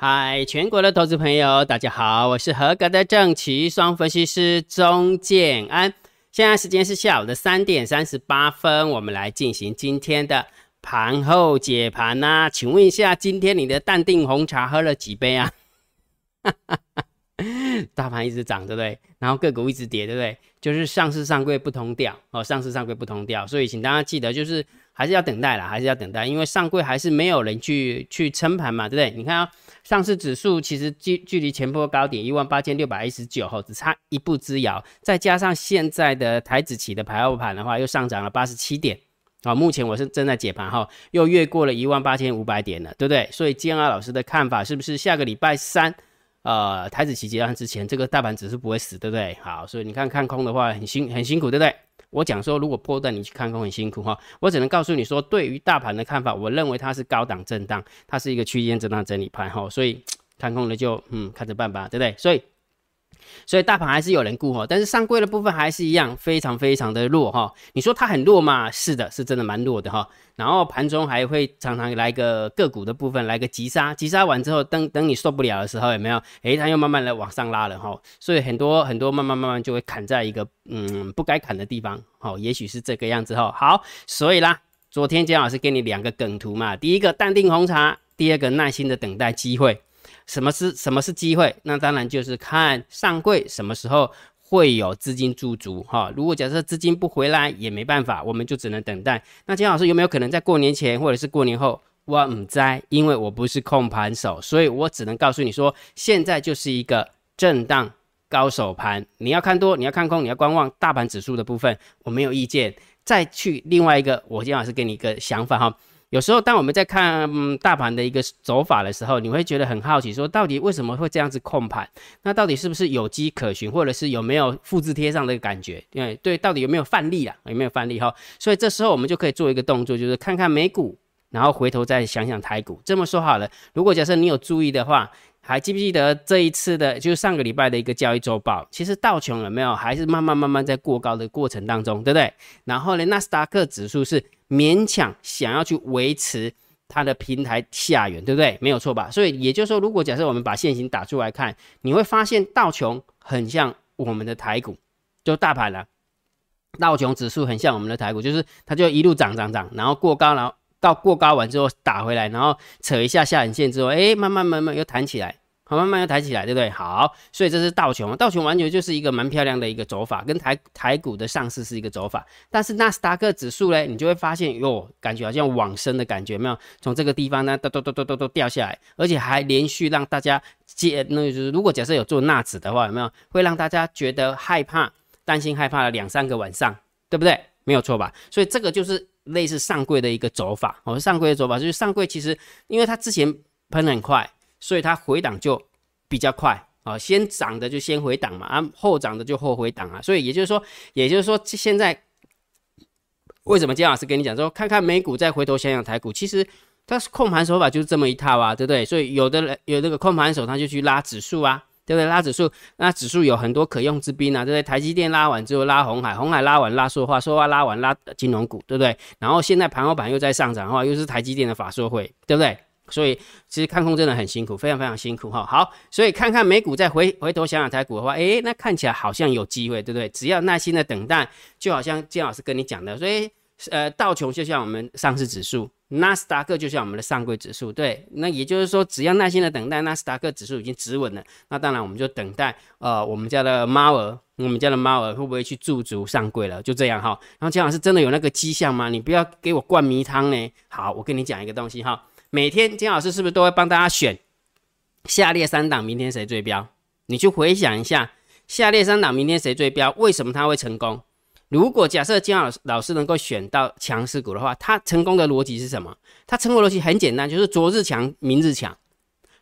嗨，全国的投资朋友，大家好，我是合格的正奇双分析师钟建安。现在时间是下午的三点三十八分，我们来进行今天的盘后解盘呐。请问一下，今天你的淡定红茶喝了几杯啊？大盘一直涨，对不对？然后个股一直跌，对不对？就是上市上柜不同调哦，上市上柜不同调，所以请大家记得，就是还是要等待啦，还是要等待，因为上柜还是没有人去去撑盘嘛，对不对？你看啊。上市指数其实距距离前波高点一万八千六百一十九后只差一步之遥，再加上现在的台子期的排后盘的话，又上涨了八十七点啊。目前我是正在解盘哈，又越过了一万八千五百点了，对不对？所以建安老师的看法是不是下个礼拜三，呃，台子期结案之前，这个大盘指数不会死，对不对？好，所以你看看空的话很辛很辛苦，对不对？我讲说，如果破段你去看空很辛苦哈，我只能告诉你说，对于大盘的看法，我认为它是高档震荡，它是一个区间震荡整理盘哈，所以看空的就嗯看着办吧，对不对？所以。所以大盘还是有人顾哈，但是上柜的部分还是一样非常非常的弱哈。你说它很弱吗？是的，是真的蛮弱的哈。然后盘中还会常常来个个股的部分，来个急杀，急杀完之后，等等你受不了的时候，有没有？诶，它又慢慢的往上拉了哈。所以很多很多慢慢慢慢就会砍在一个嗯不该砍的地方，好，也许是这个样子哈。好，所以啦，昨天姜老师给你两个梗图嘛，第一个淡定红茶，第二个耐心的等待机会。什么是什么是机会？那当然就是看上柜什么时候会有资金驻足哈。如果假设资金不回来也没办法，我们就只能等待。那金老师有没有可能在过年前或者是过年后？我唔在，因为我不是控盘手，所以我只能告诉你说，现在就是一个震荡高手盘。你要看多，你要看空，你要观望大盘指数的部分，我没有意见。再去另外一个，我金老师给你一个想法哈。有时候，当我们在看嗯大盘的一个走法的时候，你会觉得很好奇，说到底为什么会这样子控盘？那到底是不是有机可循，或者是有没有复制贴上的感觉？因为对，到底有没有范例啊？有没有范例哈？所以这时候我们就可以做一个动作，就是看看美股，然后回头再想想台股。这么说好了，如果假设你有注意的话，还记不记得这一次的，就是上个礼拜的一个交易周报？其实道琼有没有还是慢慢慢慢在过高的过程当中，对不对？然后呢，纳斯达克指数是。勉强想要去维持它的平台下缘，对不对？没有错吧？所以也就是说，如果假设我们把线型打出来看，你会发现道琼很像我们的台股，就大盘了。道琼指数很像我们的台股，就是它就一路涨涨涨，然后过高，然后到过高完之后打回来，然后扯一下下影线之后，哎，慢慢慢慢又弹起来。好，慢慢要抬起来，对不对？好，所以这是道琼，道琼完全就是一个蛮漂亮的一个走法，跟台台股的上市是一个走法。但是纳斯达克指数呢，你就会发现哟，感觉好像往生的感觉，没有？从这个地方呢，都都都都都都掉下来，而且还连续让大家接，那就是如果假设有做纳指的话，有没有？会让大家觉得害怕、担心、害怕了两三个晚上，对不对？没有错吧？所以这个就是类似上柜的一个走法。哦，上柜的走法就是上柜其实因为它之前喷很快。所以它回档就比较快啊，先涨的就先回档嘛，啊后涨的就后回档啊，所以也就是说，也就是说，现在为什么姜老师跟你讲说，看看美股再回头想想台股，其实它是控盘手法就是这么一套啊，对不对？所以有的人有这个控盘手，他就去拉指数啊，对不对？拉指数，那指数有很多可用之兵啊，对不对？台积电拉完之后拉红海，红海拉完拉说话，说话拉完拉金融股，对不对？然后现在盘后盘又在上涨的话，又是台积电的法说会，对不对？所以其实看空真的很辛苦，非常非常辛苦哈。好，所以看看美股再回回头想想台股的话，诶，那看起来好像有机会，对不对？只要耐心的等待，就好像金老师跟你讲的，所以呃，道琼就像我们上市指数，纳斯达克就像我们的上柜指数，对。那也就是说，只要耐心的等待，纳斯达克指数已经止稳了，那当然我们就等待呃，我们家的猫儿，我们家的猫儿会不会去驻足上柜了？就这样哈。然后金老师真的有那个迹象吗？你不要给我灌迷汤呢。好，我跟你讲一个东西哈。每天金老师是不是都会帮大家选下列三档？明天谁最标？你去回想一下，下列三档明天谁最标？为什么他会成功？如果假设金老师老师能够选到强势股的话，他成功的逻辑是什么？他成功逻辑很简单，就是昨日强，明日强；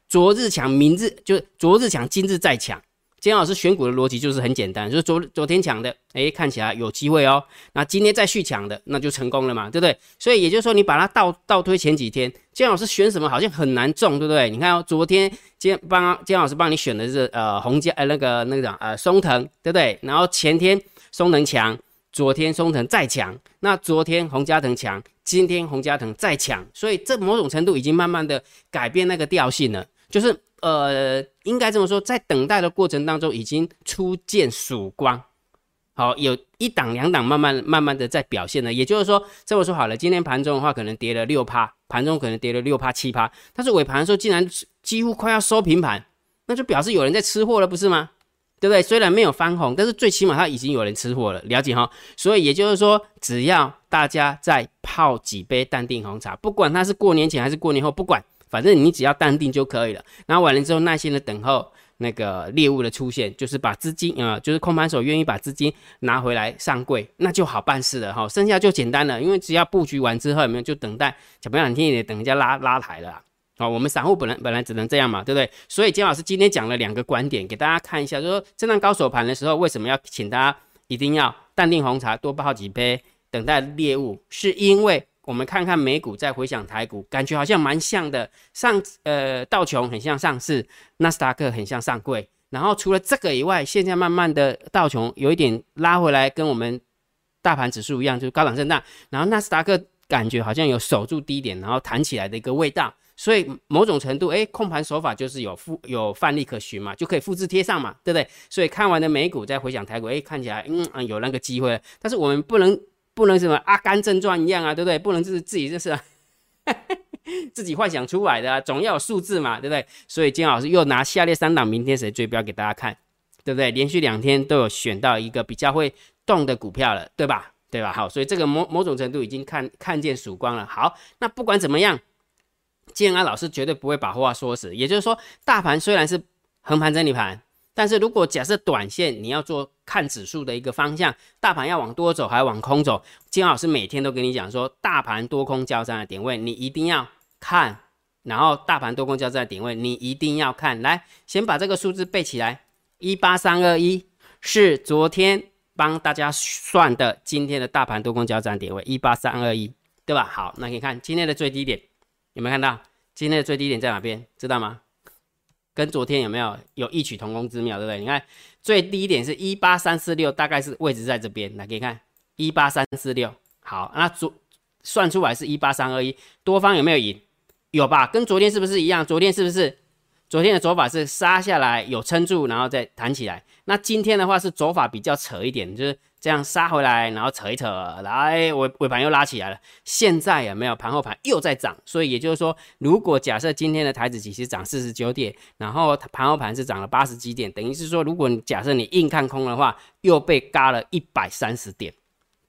昨日强，明日就是昨日强，今日再强。金老师选股的逻辑就是很简单，就是昨昨天抢的，哎，看起来有机会哦。那今天再续抢的，那就成功了嘛，对不对？所以也就是说，你把它倒倒推前几天，金老师选什么好像很难中，对不对？你看哦，昨天金帮金老师帮你选的是呃红家呃那个那个呃松藤，对不对？然后前天松藤强，昨天松藤再强，那昨天红加藤强，今天红加藤再强，所以这某种程度已经慢慢的改变那个调性了。就是呃，应该这么说，在等待的过程当中已经初见曙光。好，有一档两档慢慢慢慢的在表现了，也就是说，这么说好了，今天盘中的话可能跌了六趴，盘中可能跌了六趴七趴，但是尾盘的时候竟然几乎快要收平盘，那就表示有人在吃货了，不是吗？对不对？虽然没有翻红，但是最起码它已经有人吃货了，了解哈。所以也就是说，只要大家再泡几杯淡定红茶，不管它是过年前还是过年后，不管，反正你只要淡定就可以了。然后完了之后，耐心的等候。那个猎物的出现，就是把资金啊，就是空盘手愿意把资金拿回来上柜，那就好办事了哈。剩下就简单了，因为只要布局完之后，有没有就等待，讲不讲听一点，等人家拉拉抬了。好，我们散户本来本来只能这样嘛，对不对？所以金老师今天讲了两个观点，给大家看一下，就是说震荡高手盘的时候，为什么要请大家一定要淡定红茶，多泡几杯，等待猎物，是因为。我们看看美股，再回想台股，感觉好像蛮像的。上呃道琼很像上市，纳斯达克很像上柜。然后除了这个以外，现在慢慢的道琼有一点拉回来，跟我们大盘指数一样，就是高档震荡。然后纳斯达克感觉好像有守住低点，然后弹起来的一个味道。所以某种程度，哎，控盘手法就是有复有范例可循嘛，就可以复制贴上嘛，对不对？所以看完的美股，再回想台股，哎，看起来嗯有那个机会。但是我们不能。不能什么阿甘正传一样啊，对不对？不能就是自己就是 自己幻想出来的，总要有数字嘛，对不对？所以金老师又拿下列三档明天谁追标给大家看，对不对？连续两天都有选到一个比较会动的股票了，对吧？对吧？好，所以这个某某种程度已经看看见曙光了。好，那不管怎么样，建安老师绝对不会把话说死。也就是说，大盘虽然是横盘整理盘。但是如果假设短线你要做看指数的一个方向，大盘要往多走还是往空走？金老师每天都跟你讲说，大盘多空交战的点位你一定要看，然后大盘多空交战的点位你一定要看。来，先把这个数字背起来，一八三二一是昨天帮大家算的今天的大盘多空交战点位，一八三二一，对吧？好，那你看今天的最低点有没有看到？今天的最低点在哪边？知道吗？跟昨天有没有有异曲同工之妙，对不对？你看最低点是一八三四六，大概是位置在这边。来，给你看一八三四六。好，那昨算出来是一八三二一，多方有没有赢？有吧？跟昨天是不是一样？昨天是不是？昨天的走法是杀下来有撑住，然后再弹起来。那今天的话是走法比较扯一点，就是。这样杀回来，然后扯一扯，来尾尾盘又拉起来了。现在有没有盘后盘又在涨？所以也就是说，如果假设今天的台子其实涨四十九点，然后盘后盘是涨了八十几点，等于是说，如果你假设你硬看空的话，又被嘎了一百三十点，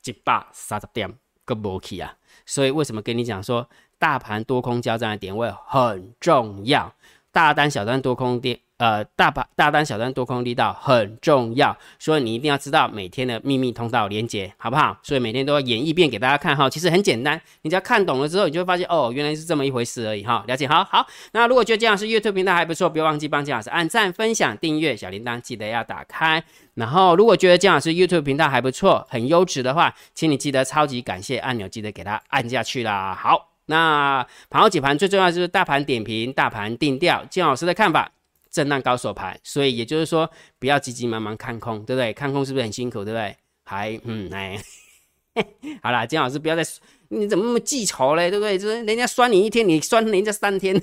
一百三十点个摩起啊！所以为什么跟你讲说，大盘多空交战的点位很重要，大单小单多空跌。呃，大把大单、小单、多空力道很重要，所以你一定要知道每天的秘密通道连接，好不好？所以每天都要演一遍给大家看哈。其实很简单，你只要看懂了之后，你就会发现哦，原来是这么一回事而已哈。了解好，好。那如果觉得姜老师 YouTube 频道还不错，不要忘记帮姜老师按赞、分享、订阅小铃铛，记得要打开。然后如果觉得姜老师 YouTube 频道还不错，很优质的话，请你记得超级感谢按钮，记得给它按下去啦。好，那盘后解盘最重要就是大盘点评、大盘定调，姜老师的看法。震荡高手盘，所以也就是说，不要急急忙忙看空，对不对？看空是不是很辛苦，对不对？还 嗯哎，好啦，金老师不要再，你怎么那么记仇嘞，对不对？就是人家酸你一天，你酸人家三天。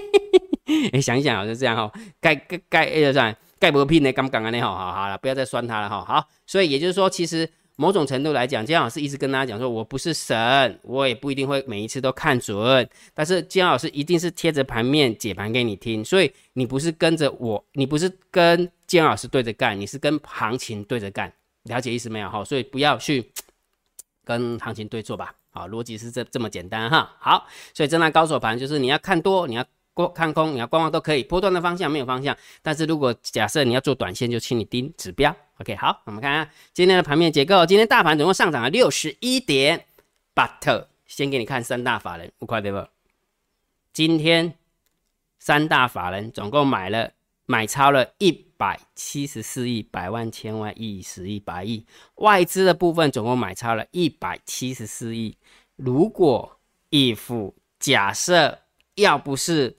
哎，想一想就这样哈，该该该哎算盖不屁呢刚刚啊，那好好好了，不要再酸他了哈。好，所以也就是说，其实。某种程度来讲，姜老师一直跟大家讲说，我不是神，我也不一定会每一次都看准。但是姜老师一定是贴着盘面解盘给你听，所以你不是跟着我，你不是跟姜老师对着干，你是跟行情对着干，了解意思没有？哈，所以不要去跟行情对错吧。好，逻辑是这这么简单哈。好，所以震荡高手盘就是你要看多，你要。过看空，你要观望都可以，波段的方向没有方向。但是如果假设你要做短线，就请你盯指标。OK，好，我们看看今天的盘面结构。今天大盘总共上涨了六十一点，But 先给你看三大法人，五块对不？今天三大法人总共买了买超了一百七十四亿，百万、千万、亿、十亿、百亿。外资的部分总共买超了一百七十四亿。如果 if 假设要不是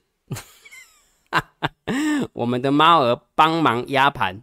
我们的猫儿帮忙压盘，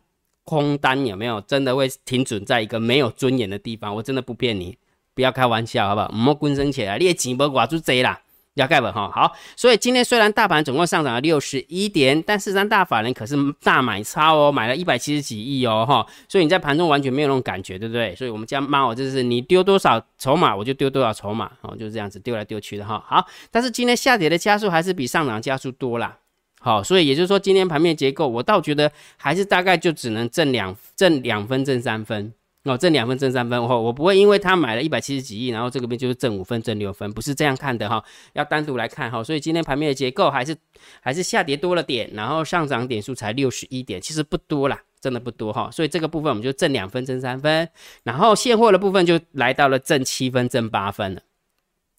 空单有没有真的会停准在一个没有尊严的地方？我真的不骗你，不要开玩笑，好不好？唔好滚身起来，你的钱无挂住贼啦，要盖本哈，好，所以今天虽然大盘总共上涨了六十一点，但是三大法人可是大买超哦，买了一百七十几亿哦哈，所以你在盘中完全没有那种感觉，对不对？所以我们家猫就是你丢多少筹码，我就丢多少筹码哦，就是这样子丢来丢去的哈。好，但是今天下跌的加速还是比上涨加速多啦。好，所以也就是说今天盘面结构，我倒觉得还是大概就只能挣两挣两分挣三分。哦，挣两分挣三分，哦，我不会因为他买了一百七十几亿，然后这个边就是挣五分挣六分，不是这样看的哈，要单独来看哈。所以今天盘面的结构还是还是下跌多了点，然后上涨点数才六十一点，其实不多啦，真的不多哈。所以这个部分我们就挣两分挣三分，然后现货的部分就来到了挣七分挣八分了。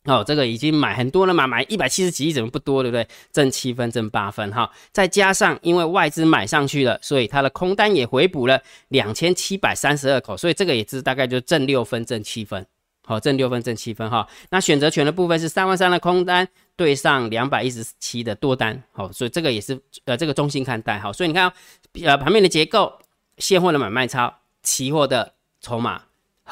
哦，这个已经买很多了嘛，买一百七十几亿怎么不多，对不对？挣七分，挣八分，哈，再加上因为外资买上去了，所以它的空单也回补了两千七百三十二口，所以这个也是大概就挣六分，挣七分，好，挣六分，挣七分，哈。那选择权的部分是三万三的空单对上两百一十七的多单，好，所以这个也是呃这个中心看待，好，所以你看呃盘面的结构，现货的买卖超，期货的筹码。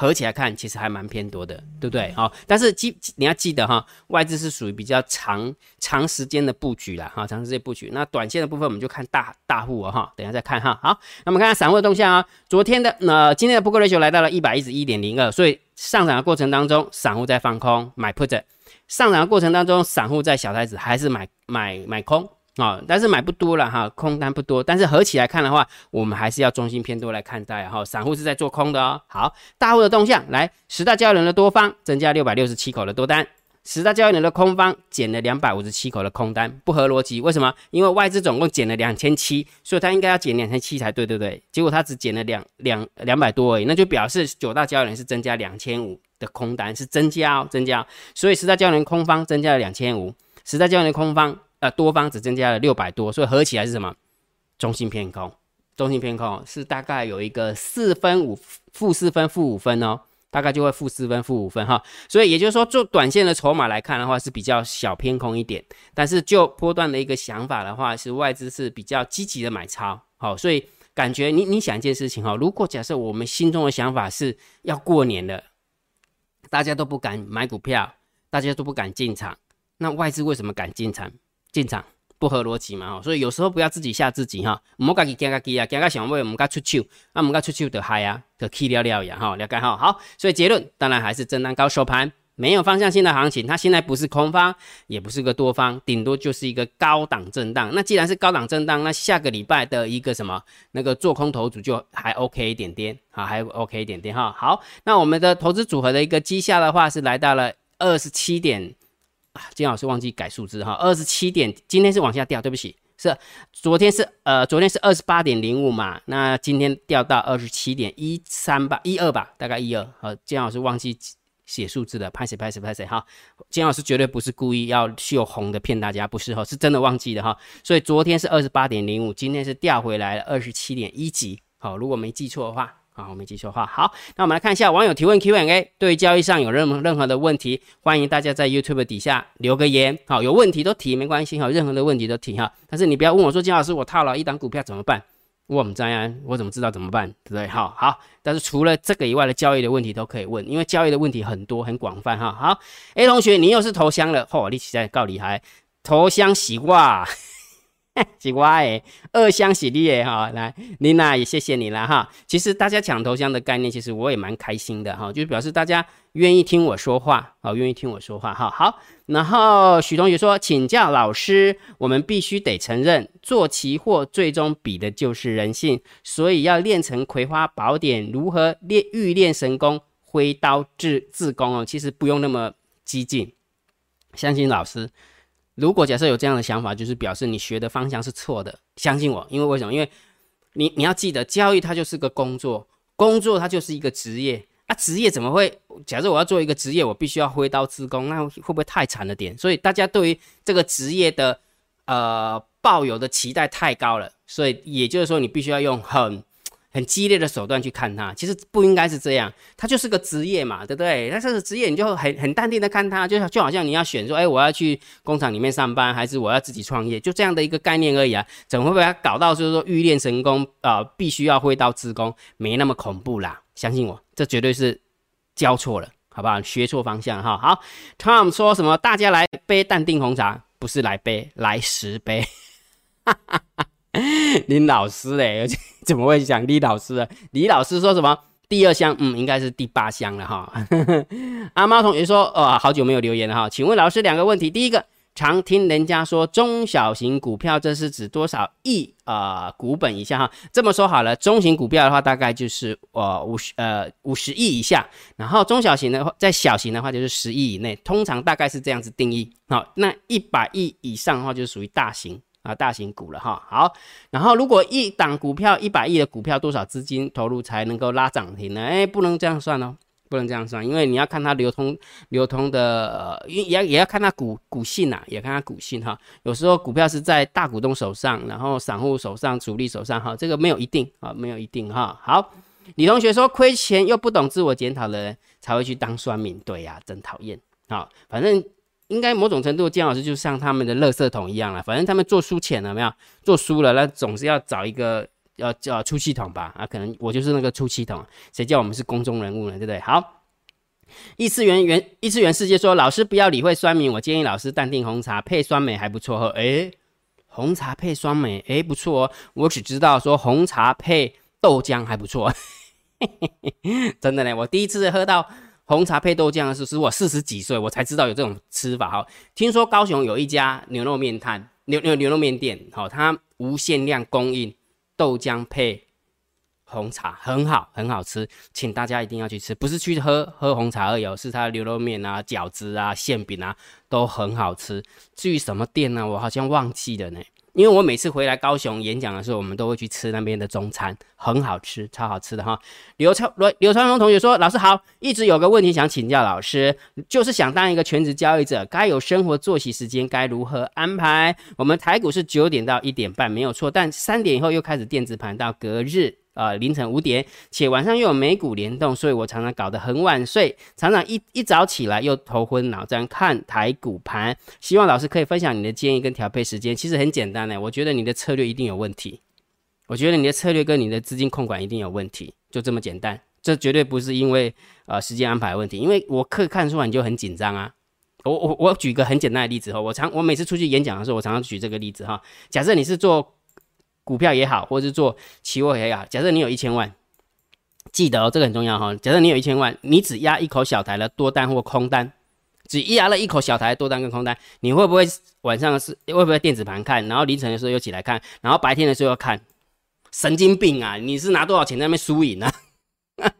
合起来看，其实还蛮偏多的，对不对？好，但是记你要记得哈，外资是属于比较长长时间的布局啦，哈，长时间布局。那短线的部分，我们就看大大户哦，哈，等下再看哈。好，那我们看下散户的动向啊。昨天的那今天的 p u t ratio 来到了一百一十一点零二，所以上涨的过程当中，散户在放空买 put，上涨的过程当中，散户在小台子还是买买买空。啊，但是买不多了哈，空单不多，但是合起来看的话，我们还是要中心偏多来看待哈。散户是在做空的哦。好，大户的动向来，十大交易人的多方增加六百六十七口的多单，十大交易人的空方减了两百五十七口的空单，不合逻辑。为什么？因为外资总共减了两千七，所以他应该要减两千七才对，对不对？结果他只减了两两两百多而已，那就表示九大交易人是增加两千五的空单，是增加哦，增加。所以十大交易人空方增加了两千五，十大交易人空方。呃，多方只增加了六百多，所以合起来是什么？中性偏空，中性偏空是大概有一个四分五负四分负五分哦，大概就会负四分负五分哈。所以也就是说，做短线的筹码来看的话是比较小偏空一点，但是就波段的一个想法的话，是外资是比较积极的买超。好，所以感觉你你想一件事情哈，如果假设我们心中的想法是要过年了，大家都不敢买股票，大家都不敢进场，那外资为什么敢进场？进场不合逻辑嘛，所以有时候不要自己吓自己哈，唔好家己惊家己啊，惊家想买唔敢出手，啊唔敢出手就嗨啊，就气了了呀哈，了解哈，好，所以结论当然还是震荡高收盘，没有方向性的行情，它现在不是空方，也不是个多方，顶多就是一个高档震荡。那既然是高档震荡，那下个礼拜的一个什么那个做空头组就还 OK 一点点，好，还 OK 一点点哈。好，那我们的投资组合的一个绩效的话是来到了二十七点。啊，金老师忘记改数字哈，二十七点，今天是往下掉，对不起，是昨天是呃，昨天是二十八点零五嘛，那今天掉到二十七点一三吧，一二吧，大概一二。好，金老师忘记写数字的，拍谁拍谁拍谁哈，金老师绝对不是故意要秀红的骗大家，不是哈，是真的忘记的哈，所以昨天是二十八点零五，今天是掉回来了二十七点一几，好，如果没记错的话。啊，我没记错话。好，那我们来看一下网友提问 Q&A。对交易上有任何任何的问题，欢迎大家在 YouTube 底下留个言。好，有问题都提，没关系哈，任何的问题都提哈。但是你不要问我说，金老师，我套牢一档股票怎么办？我们这样，我怎么知道怎么办？对不对？好好。但是除了这个以外的交易的问题都可以问，因为交易的问题很多很广泛哈。好，A 同学，你又是投降了，嚯，你起在告厉害，投降洗挂。几瓜诶，二香喜力诶哈，来琳娜也谢谢你了哈。其实大家抢头像的概念，其实我也蛮开心的哈，就是表示大家愿意听我说话啊，愿意听我说话哈。好，然后许同学说，请教老师，我们必须得承认，做期货最终比的就是人性，所以要练成葵花宝典，如何练欲练神功，挥刀自自宫哦，其实不用那么激进，相信老师。如果假设有这样的想法，就是表示你学的方向是错的。相信我，因为为什么？因为你你要记得，交易它就是个工作，工作它就是一个职业啊。职业怎么会？假设我要做一个职业，我必须要挥刀自宫，那会不会太惨了点？所以大家对于这个职业的呃抱有的期待太高了。所以也就是说，你必须要用很。很激烈的手段去看它，其实不应该是这样，它就是个职业嘛，对不对？那这个职业你就很很淡定的看它，就就好像你要选说，哎，我要去工厂里面上班，还是我要自己创业，就这样的一个概念而已啊。怎么会把它搞到就是说欲练神功啊，必须要挥刀自宫，没那么恐怖啦。相信我，这绝对是教错了好不好？学错方向哈。好，Tom 说什么？大家来杯淡定红茶，不是来杯，来十杯。林老师嘞，怎么会讲李老师啊？李老师说什么？第二箱，嗯，应该是第八箱了哈。阿猫同学说，哦，好久没有留言了哈。请问老师两个问题，第一个，常听人家说中小型股票，这是指多少亿啊股本以下哈？这么说好了，中型股票的话，大概就是呃五十呃五十亿以下，然后中小型的话，在小型的话就是十亿以内，通常大概是这样子定义。好，那一百亿以上的话，就属于大型。啊，大型股了哈，好，然后如果一档股票一百亿的股票，多少资金投入才能够拉涨停呢？哎，不能这样算哦，不能这样算，因为你要看它流通流通的，也也也要看它股股性呐，也看它股性哈。有时候股票是在大股东手上，然后散户手上、主力手上哈，这个没有一定啊，没有一定哈。好，李同学说亏钱又不懂自我检讨的人才会去当酸民，对呀，真讨厌。好，反正。应该某种程度，姜老师就像他们的垃圾桶一样了。反正他们做输钱了没有？做输了，那总是要找一个要叫出气筒吧？啊，可能我就是那个出气筒。谁叫我们是公众人物呢？对不对？好，异次元元异次元世界说，老师不要理会酸民，我建议老师淡定红茶配酸梅还不错喝。诶，红茶配酸梅，诶，不错哦。我只知道说红茶配豆浆还不错。真的呢，我第一次喝到。红茶配豆浆是，是我四十几岁我才知道有这种吃法哈。听说高雄有一家牛肉面摊，牛牛牛肉面店，好，它无限量供应豆浆配红茶，很好，很好吃，请大家一定要去吃，不是去喝喝红茶而已，是它牛肉面啊、饺子啊、馅饼啊都很好吃。至于什么店呢，我好像忘记了呢。因为我每次回来高雄演讲的时候，我们都会去吃那边的中餐，很好吃，超好吃的哈。刘超刘刘川峰同学说：“老师好，一直有个问题想请教老师，就是想当一个全职交易者，该有生活作息时间该如何安排？我们台股是九点到一点半没有错，但三点以后又开始电子盘到隔日。”呃，凌晨五点，且晚上又有美股联动，所以我常常搞得很晚睡，常常一一早起来又头昏脑胀看台股盘。希望老师可以分享你的建议跟调配时间。其实很简单呢，我觉得你的策略一定有问题，我觉得你的策略跟你的资金控管一定有问题，就这么简单。这绝对不是因为呃时间安排问题，因为我可以看出来你就很紧张啊。我我我举个很简单的例子哈，我常我每次出去演讲的时候，我常常举这个例子哈。假设你是做。股票也好，或者是做期货也好，假设你有一千万，记得哦，这个很重要哈。假设你有一千万，你只压一口小台的多单或空单，只压了一口小台多单跟空单，你会不会晚上是会不会电子盘看，然后凌晨的时候又起来看，然后白天的时候又看？神经病啊！你是拿多少钱在那边输赢呢？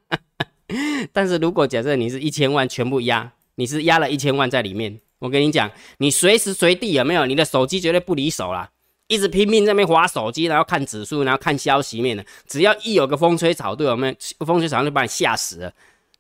但是如果假设你是一千万全部压，你是压了一千万在里面，我跟你讲，你随时随地有没有你的手机绝对不离手啦。一直拼命在那边划手机，然后看指数，然后看消息面的。只要一有个风吹草动，我们风吹草动就把你吓死了。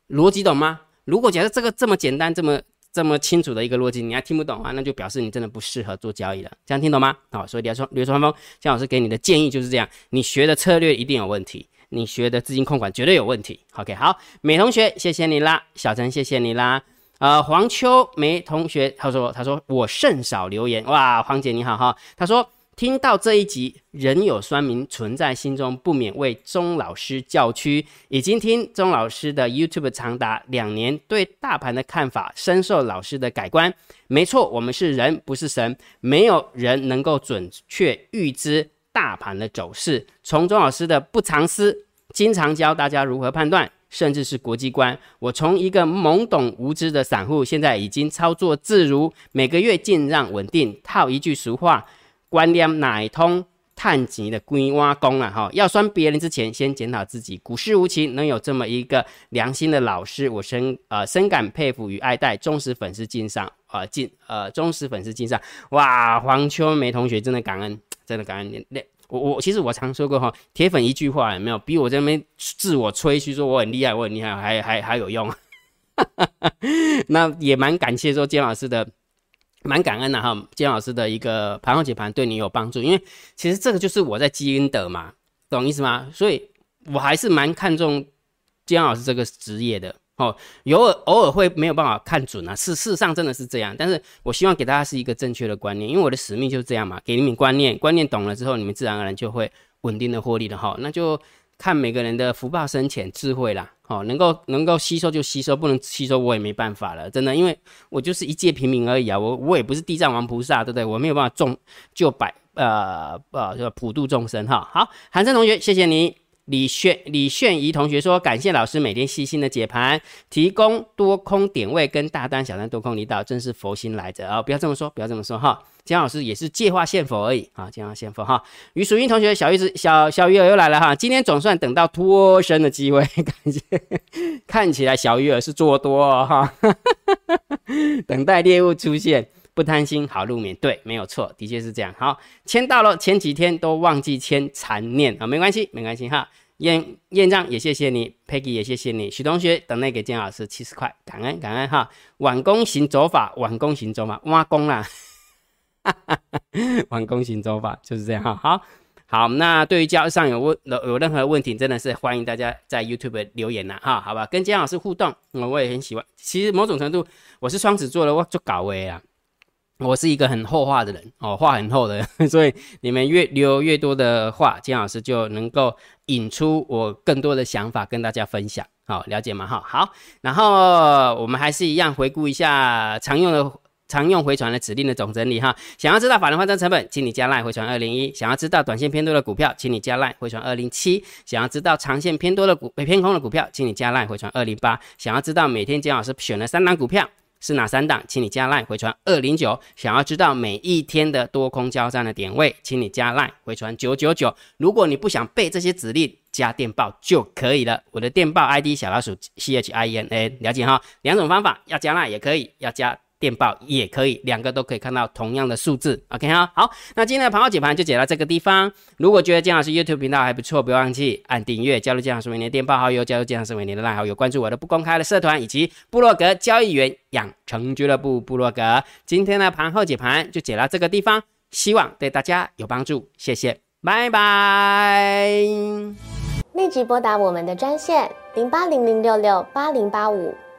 逻辑懂吗？如果假设这个这么简单、这么这么清楚的一个逻辑你还听不懂啊，那就表示你真的不适合做交易了。这样听懂吗？好，所以刘川刘川峰姜老师给你的建议就是这样：你学的策略一定有问题，你学的资金控管绝对有问题。OK，好，美同学谢谢你啦，小陈谢谢你啦。呃，黄秋梅同学他说他说我甚少留言哇，黄姐你好哈，他说。听到这一集，仍有酸民存在心中，不免为钟老师叫屈。已经听钟老师的 YouTube 长达两年，对大盘的看法深受老师的改观。没错，我们是人，不是神，没有人能够准确预知大盘的走势。从钟老师的不藏私，经常教大家如何判断，甚至是国际观。我从一个懵懂无知的散户，现在已经操作自如，每个月进账稳定。套一句俗话。观念乃通探极的龟蛙功啊！哈，要酸别人之前，先检讨自己。股市无情，能有这么一个良心的老师，我深呃深感佩服与爱戴。忠实粉丝敬上啊敬呃忠实粉丝敬上。哇，黄秋梅同学真的感恩，真的感恩。那我我其实我常说过哈，铁粉一句话有没有比我这边自我吹嘘说我很厉害，我很厉害，还还还有用。那也蛮感谢说金老师的。蛮感恩的哈，姜老师的一个盘后解盘对你有帮助，因为其实这个就是我在积阴德嘛，懂意思吗？所以我还是蛮看重姜老师这个职业的哦。偶尔偶尔会没有办法看准啊，事事实上真的是这样。但是我希望给大家是一个正确的观念，因为我的使命就是这样嘛，给你们观念，观念懂了之后，你们自然而然就会稳定的获利的哈。那就看每个人的福报深浅、智慧啦。哦，能够能够吸收就吸收，不能吸收我也没办法了，真的，因为我就是一介平民而已啊，我我也不是地藏王菩萨，对不对？我没有办法众救百呃呃普度众生哈。好，韩生同学，谢谢你。李炫李炫怡同学说，感谢老师每天细心的解盘，提供多空点位跟大单小单多空离岛，真是佛心来着啊！不要这么说，不要这么说哈。姜老师也是借话献佛而已啊，借话献佛哈。于淑英同学，小鱼子小小鱼儿又来了哈，今天总算等到脱身的机会，感谢。看起来小鱼儿是做多哈，等待猎物出现，不贪心好入眠，对，没有错，的确是这样。好，签到了，前几天都忘记签残念啊，没关系，没关系哈。验验账也谢谢你，Peggy 也谢谢你，许同学等那给姜老师七十块，感恩感恩哈。晚工行走法，晚工行走法，挖工啦，晚工行走法就是这样哈。好，好，那对于教上有问有任何问题，真的是欢迎大家在 YouTube 留言呐哈，好吧？跟姜老师互动，我也很喜欢。其实某种程度，我是双子座的，我做搞位啊。我是一个很厚话的人哦，话很厚的，所以你们越留越多的话，金老师就能够引出我更多的想法跟大家分享。好，了解吗？哈，好，然后我们还是一样回顾一下常用的常用回传的指令的总整理哈。想要知道法人换算成本，请你加 line 回传二零一；想要知道短线偏多的股票，请你加 line 回传二零七；想要知道长线偏多的股偏空的股票，请你加 line 回传二零八；想要知道每天金老师选了三档股票。是哪三档？请你加 line 回传二零九。想要知道每一天的多空交战的点位，请你加 line 回传九九九。如果你不想背这些指令，加电报就可以了。我的电报 ID 小老鼠 C H I N A，了解哈？两种方法，要加 line 也可以，要加。电报也可以，两个都可以看到同样的数字。OK 哈，好，那今天的盘后解盘就解到这个地方。如果觉得姜老师 YouTube 频道还不错，不要忘记按订阅，加入姜老师为您的电报好友，加入姜老师为您的赖好友，关注我的不公开的社团以及部落格交易员养成俱乐部部落格。今天的盘后解盘就解到这个地方，希望对大家有帮助，谢谢，拜拜。立即拨打我们的专线零八零零六六八零八五。